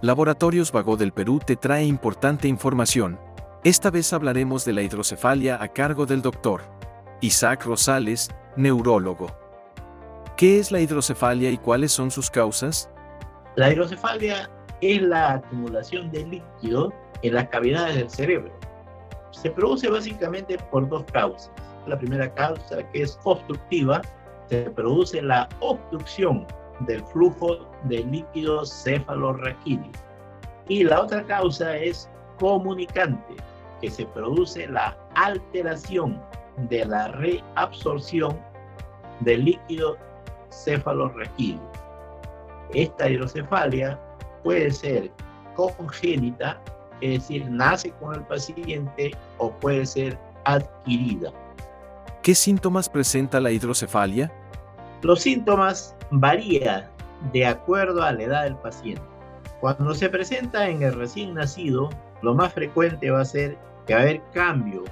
Laboratorios Vago del Perú te trae importante información. Esta vez hablaremos de la hidrocefalia a cargo del doctor Isaac Rosales, neurólogo. ¿Qué es la hidrocefalia y cuáles son sus causas? La hidrocefalia es la acumulación de líquido en las cavidades del cerebro. Se produce básicamente por dos causas. La primera causa, que es obstructiva, se produce la obstrucción del flujo de líquido cefalorraquídeo. Y la otra causa es comunicante, que se produce la alteración de la reabsorción del líquido cefalorraquídeo. Esta hidrocefalia puede ser congénita, es decir, nace con el paciente o puede ser adquirida. ¿Qué síntomas presenta la hidrocefalia? Los síntomas varían de acuerdo a la edad del paciente. Cuando se presenta en el recién nacido, lo más frecuente va a ser que va a haber cambio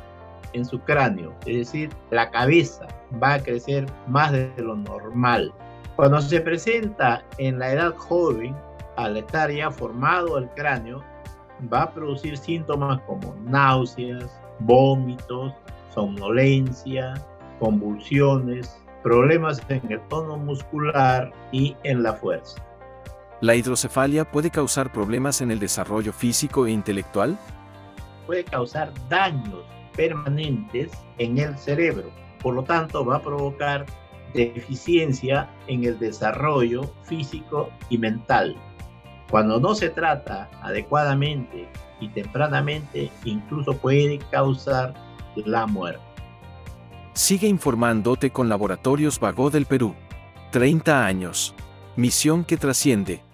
en su cráneo, es decir, la cabeza va a crecer más de lo normal. Cuando se presenta en la edad joven, al estar ya formado el cráneo, va a producir síntomas como náuseas, vómitos, somnolencia, convulsiones, problemas en el tono muscular y en la fuerza. ¿La hidrocefalia puede causar problemas en el desarrollo físico e intelectual? Puede causar daños permanentes en el cerebro. Por lo tanto, va a provocar deficiencia en el desarrollo físico y mental. Cuando no se trata adecuadamente y tempranamente, incluso puede causar la muerte. Sigue informándote con Laboratorios Vago del Perú. 30 años. Misión que trasciende.